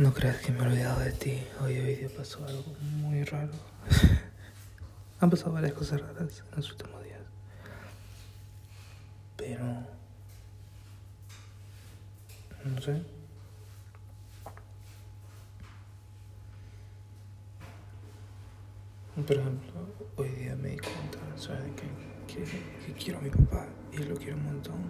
No creas que me he olvidado de ti. Hoy hoy día pasó algo muy raro. Han pasado varias cosas raras en los últimos días. Pero... No sé. Por ejemplo, hoy día me di cuenta, ¿sabes? Que, que, que quiero a mi papá y lo quiero un montón.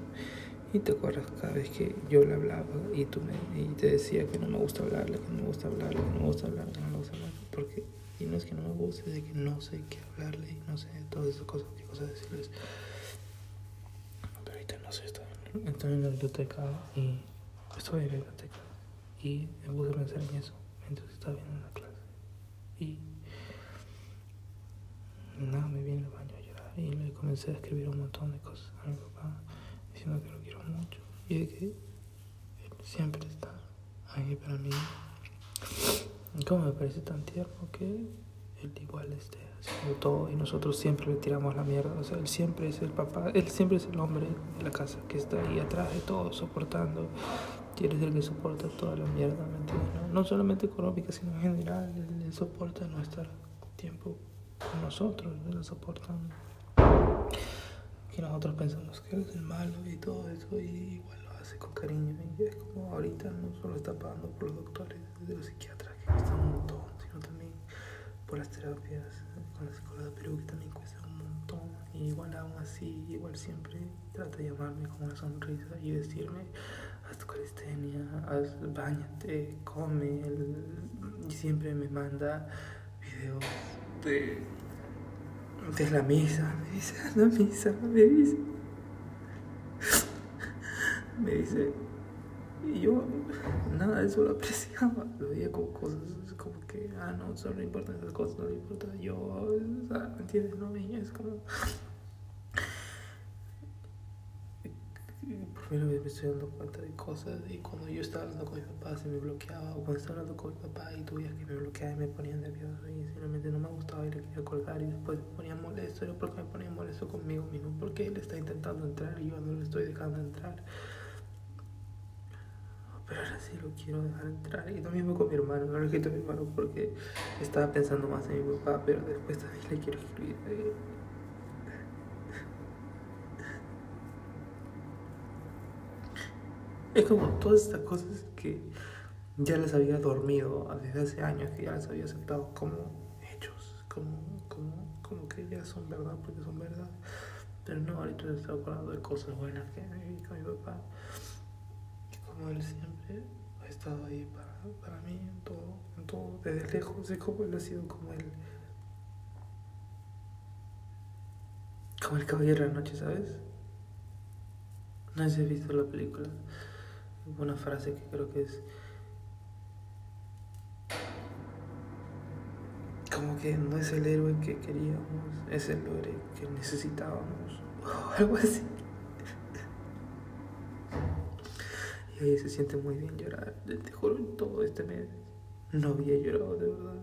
Y te acuerdas cada vez que yo le hablaba y tú me y te decía que no me gusta hablarle, que no me gusta hablarle, que no me gusta hablarle, que no me gusta hablarle. Porque, y no es que no me guste, es que no sé qué hablarle y no sé todas esas cosas, qué cosas decirles. Pero ahorita no sé, estoy en, estoy en la biblioteca y estoy en la biblioteca y me puse a pensar en eso mientras estaba viendo la clase. Y nada, me vine al baño a llorar y le comencé a escribir un montón de cosas a mi papá diciendo que lo quiero mucho y de que él siempre está ahí para mí. Y como me parece tan tierno que él igual esté haciendo todo y nosotros siempre le tiramos la mierda. O sea, él siempre es el papá, él siempre es el hombre de la casa que está ahí atrás de todo, soportando. Y él es el que soporta toda la mierda, ¿me entiendes? No, no solamente económica, sino en general. Él, él soporta no estar tiempo con nosotros, él lo soporta que nosotros pensamos que es el malo y todo eso, y igual lo hace con cariño. Y es como ahorita no solo está pagando por los doctores, de los psiquiatras, que cuestan un montón, sino también por las terapias con la psicóloga Perú, que también cuesta un montón. Y igual aún así, igual siempre trata de llamarme con una sonrisa y decirme, haz tu calistenia, haz, bañate, come, y siempre me manda videos de de la misa, me dice, la misa, me dice. Me dice, y yo nada de eso lo apreciaba, lo veía como cosas, como que, ah, no, solo le importan esas cosas, no le importa yo, o sea, ¿me entiendes? No, y es como... Me estoy dando cuenta de cosas y cuando yo estaba hablando con mi papá se me bloqueaba o cuando estaba hablando con mi papá y tuviera que me bloqueaba y me ponía nervioso y simplemente no me gustaba y le quería colgar y después me ponía molesto. Yo porque me ponía molesto conmigo mismo porque él está intentando entrar y yo no lo estoy dejando entrar. Pero ahora sí lo quiero dejar entrar. Y lo mismo con mi hermano, no le quito a mi hermano porque estaba pensando más en mi papá, pero después también le quiero escribir. Es como todas estas cosas que ya las había dormido desde hace años, que ya las había aceptado como hechos, como, como, como que ya son verdad porque son verdad. Pero no, ahorita me estoy acordando de cosas buenas que viví con mi papá. Y como él siempre ha estado ahí para, para mí en todo, en todo, desde lejos. Es como él ha sido como el. Como el caballero de la noche, ¿sabes? No sé si has visto la película una frase que creo que es como que no es el héroe que queríamos, es el héroe que necesitábamos, o algo así. Y ahí se siente muy bien llorar, te juro, todo este mes no había llorado de verdad.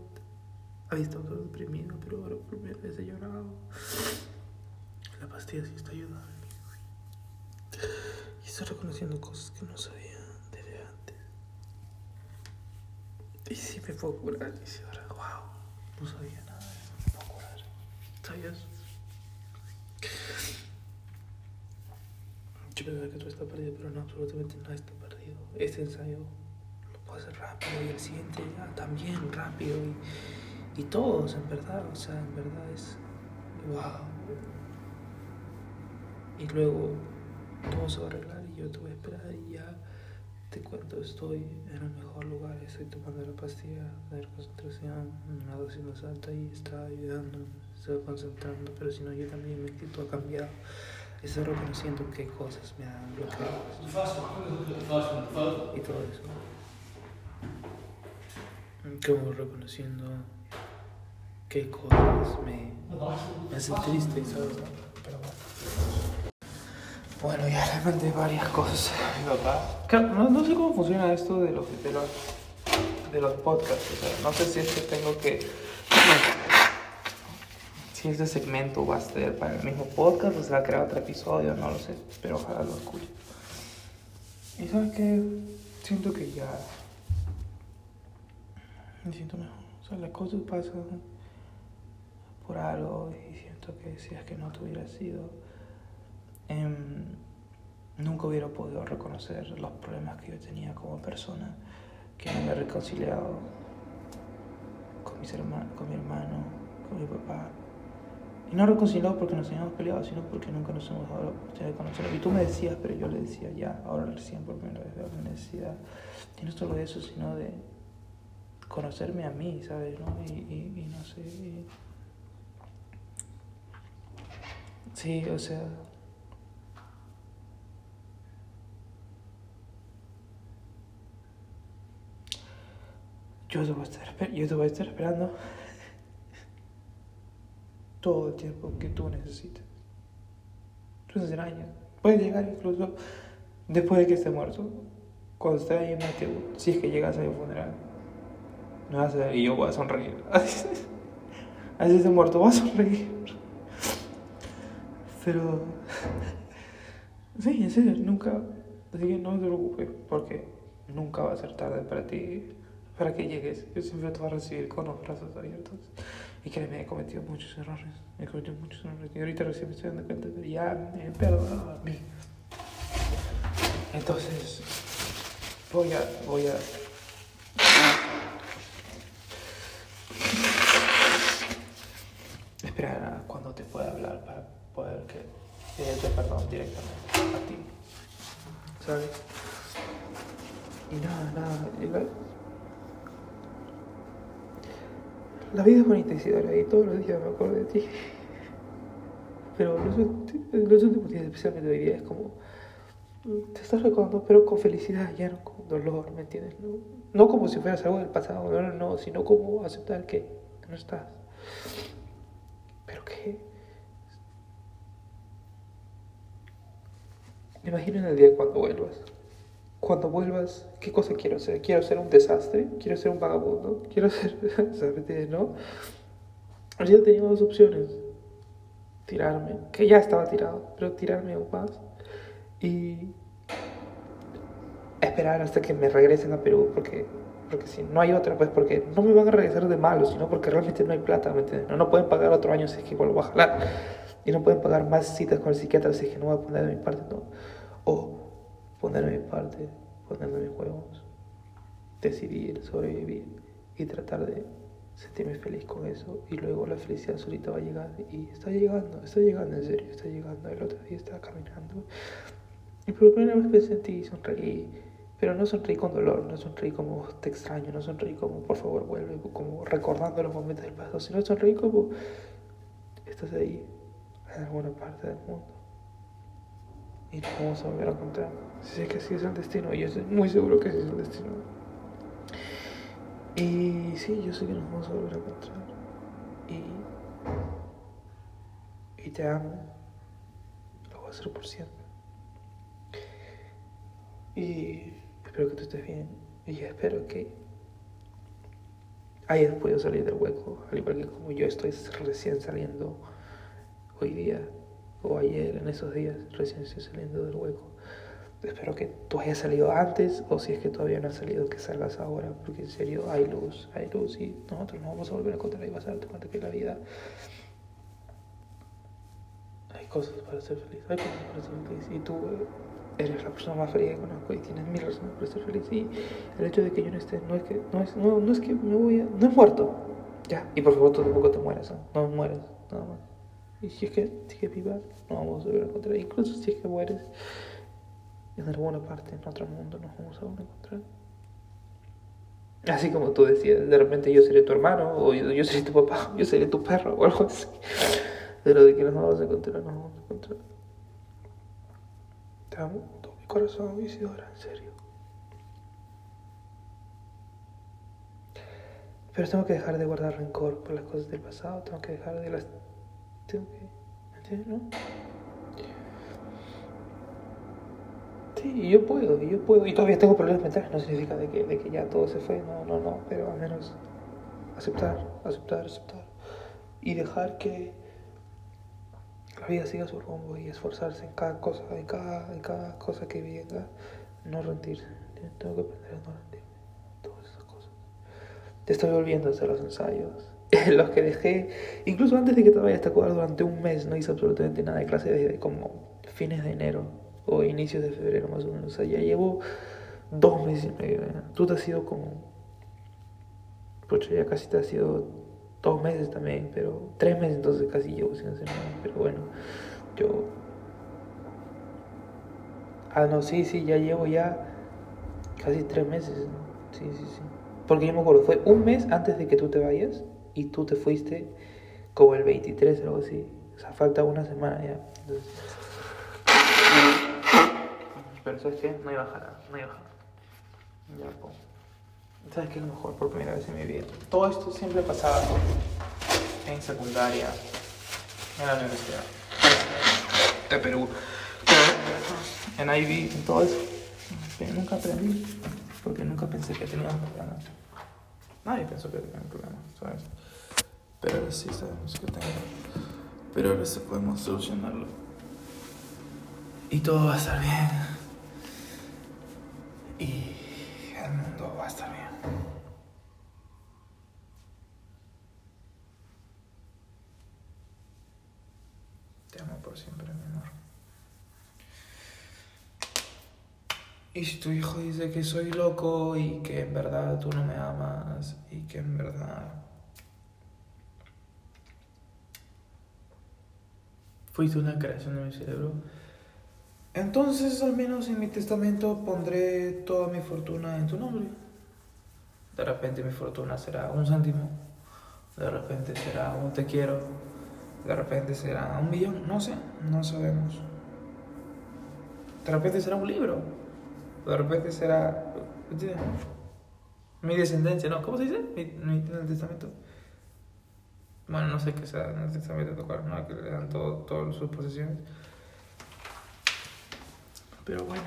Había estado todo deprimido, pero ahora por primera vez he llorado. La pastilla sí está ayudando. Estoy reconociendo cosas que no sabía. Y si me puedo curar. Y si ahora, wow, no sabía nada me puedo curar. ¿Sabías? Yo pensaba que todo está perdido, pero no, absolutamente nada está perdido. Este ensayo lo puedo hacer rápido y el siguiente ya también rápido y, y todos, en verdad, o sea, en verdad es wow. Y luego todo se va a arreglar y yo te voy a esperar y ya te cuento, estoy en un mejor lugar, estoy tomando la pastilla de concentración, una dosis más alta y está ayudando, estoy concentrando, pero si no, yo también mi actitud ha cambiado. Estoy reconociendo qué cosas me han bloqueado y todo eso. Como reconociendo qué cosas me, me hacen triste, ¿sabes? Pero bueno. Bueno, ya le mandé varias cosas a mi papá. No, no sé cómo funciona esto de los, de los, de los podcasts. O sea, no sé si es que tengo que. Si este segmento va a ser para el mismo podcast o se va a crear otro episodio, no lo sé. Pero ojalá lo escuche. Y sabes que siento que ya me siento mejor. O sea, las cosas pasan por algo y siento que si es que no tuviera sido, eh, nunca hubiera podido reconocer los problemas que yo tenía como persona, que me he reconciliado con, mis hermanos, con mi hermano, con mi papá. Y no reconciliado porque nos hayamos peleado, sino porque nunca nos hemos dado la oportunidad de conocerlo. Y tú me decías, pero yo le decía ya, ahora recién por primera vez veo la necesidad. Y no solo de eso, sino de conocerme a mí, ¿sabes? ¿no? Y, y, y no sé. Y... Sí, o sea. Yo te voy a estar, yo te voy a estar esperando todo el tiempo que tú necesites. Tú años. Puedes llegar incluso después de que esté muerto. Cuando esté ahí en ataúd, si es que llegas a mi funeral. No vas a, y yo voy a sonreír. Así esté muerto, voy a sonreír. Pero. Sí, en serio, nunca. Así que no te preocupes, porque nunca va a ser tarde para ti para que llegues. Yo siempre te voy a recibir con los brazos abiertos. Y créeme, he cometido muchos errores. He cometido muchos errores. Y ahorita recién me estoy dando cuenta de ya me he perdonado a mí. Entonces, voy a, voy a esperar a cuando te pueda hablar para poder que te perdón directamente a ti. ¿Sabes? Y nada, nada. La vida es bonita, Isidora, y todos los días me acuerdo de ti. Pero los, los últimos días, especialmente hoy día, es como. Te estás recordando, pero con felicidad, ya no con dolor, ¿me entiendes? No, no como si fueras algo del pasado, no, no, no, sino como aceptar que no estás. Pero que. Me imagino el día cuando vuelvas cuando vuelvas, ¿qué cosa quiero hacer? ¿Quiero ser un desastre? ¿Quiero ser un vagabundo? ¿Quiero ser, ¿sabes? ¿No? Yo tenía dos opciones. Tirarme, que ya estaba tirado, pero tirarme aún más. Y esperar hasta que me regresen a Perú, porque, porque si no hay otra, pues porque no me van a regresar de malo, sino porque realmente no hay plata, ¿me entiendes? No, no pueden pagar otro año si es que vuelvo a jalar. Y no pueden pagar más citas con el psiquiatra si es que no voy a poner de mi parte, ¿no? O poner mi parte, ponerme mis huevos, decidir, sobrevivir y tratar de sentirme feliz con eso. Y luego la felicidad solita va a llegar. Y está llegando, está llegando en serio, está llegando. El otro día estaba caminando y por primera vez ti y sonreí, pero no sonreí con dolor, no sonreí como te extraño, no sonreí como por favor vuelve, como recordando los momentos del pasado, sino sonreí como estás ahí en alguna parte del mundo y nos vamos a volver a encontrar. Si es que así es el destino, y yo estoy muy seguro que así es el destino. Y sí, yo sé que nos vamos a volver a encontrar. Y, y te amo. Lo voy a hacer por siempre. Y espero que tú estés bien. Y espero que hayas podido salir del hueco, al igual que como yo estoy recién saliendo hoy día o ayer, en esos días, recién estoy saliendo del hueco. Espero que tú hayas salido antes o si es que todavía no has salido, que salgas ahora, porque en serio hay luz, hay luz y nosotros nos vamos a volver a encontrar y vas a darte cuenta que la vida hay cosas para ser feliz, hay cosas para ser feliz y tú eres la persona más feliz que conozco y tienes mil razones para ser feliz y el hecho de que yo no esté no es que no es, no, no es que me voy a no es muerto ya y por favor tú tampoco te mueras no, no mueres nada más y si es que sigues viva, no vamos a volver a encontrar. Incluso si es que mueres en alguna parte, en otro mundo, nos vamos a volver a encontrar. Así como tú decías, de repente yo seré tu hermano, o yo, seré tu papá, yo seré tu perro, o algo así. Pero de que nos vamos a encontrar, nos vamos a encontrar. Te amo todo mi corazón, Isidora, en serio. Pero tengo que dejar de guardar rencor por las cosas del pasado, tengo que dejar de las tengo que. ¿No? Sí, yo puedo, yo puedo. Y todavía tengo problemas mentales, no significa de que, de que ya todo se fue, no, no, no, pero al menos aceptar, aceptar, aceptar. Y dejar que la vida siga su rumbo y esforzarse en cada cosa, en cada, en cada cosa que venga, no rendirse. Tengo que aprender a no rendirme, todas esas cosas. te estoy volviendo a hacer los ensayos. los que dejé, incluso antes de que te vayas a acuerdas, durante un mes no hice absolutamente nada de clase desde como fines de enero o inicios de febrero más o menos. O sea, ya llevo dos meses y medio. Tú te has ido como... Pucha, ya casi te has ido dos meses también, pero tres meses entonces casi llevo sin hacer nada. Pero bueno, yo... Ah, no, sí, sí, ya llevo ya casi tres meses. Sí, sí, sí. Porque yo me acuerdo, fue un mes antes de que tú te vayas y tú te fuiste como el 23 o algo así. O sea, falta una semana ya. Pero ¿sabes qué? No iba a bajar, no iba a bajar. Ya, pues. ¿Sabes qué es lo mejor por primera vez en mi vida? Todo esto siempre pasaba en secundaria, en la universidad de Perú, en Ivy, en todo eso. Pero nunca aprendí, porque nunca pensé que tenía un problema. Nadie pensó que tenía un problema, ¿sabes? Pero ahora sí sabemos que tengo. Pero ahora sí podemos solucionarlo. Y todo va a estar bien. Y el mundo va a estar bien. Te amo por siempre, mi amor. Y si tu hijo dice que soy loco y que en verdad tú no me amas y que en verdad fuiste una creación de mi cerebro, entonces al menos en mi testamento pondré toda mi fortuna en tu nombre. De repente mi fortuna será un céntimo, de repente será un te quiero, de repente será un millón, no sé, no sabemos. De repente será un libro, de repente será mi descendencia, ¿no? ¿Cómo se dice? Mi, mi, el testamento. Bueno, no sé qué sea testamento tocar, ¿no? Que le dan todo, todas sus posesiones. Pero bueno.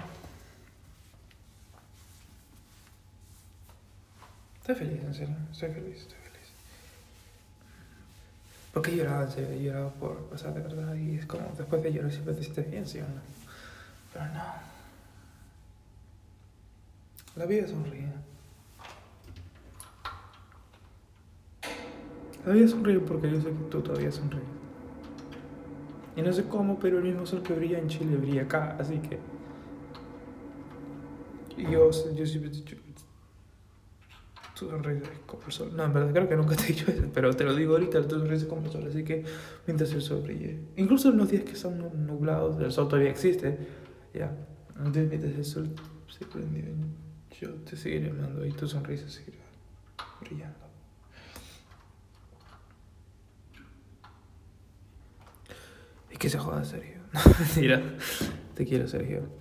Estoy feliz, en serio. Estoy feliz, estoy feliz. Porque he llorado, en por, o de verdad. Y es como, después de llorar siempre te sientes bien, ¿sí o no? Pero no. La vida sonríe. Vida sonríe porque yo sé que tú todavía sonríes. Y no sé cómo, pero el mismo sol que brilla en Chile brilla acá, así que... Yo, yo siempre te he dicho, tu sonrisa es como el sol. No, en verdad creo que nunca te he dicho eso, pero te lo digo ahorita, tu sonrisa es como el sol, así que mientras el sol brille. Incluso en los días que son nublados, el sol todavía existe, ya. Entonces mientras el sol se prende, yo te seguiré hablando y tu sonrisa seguirá brillando. Y que se joda, Sergio. No, mentira. Te quiero, Sergio.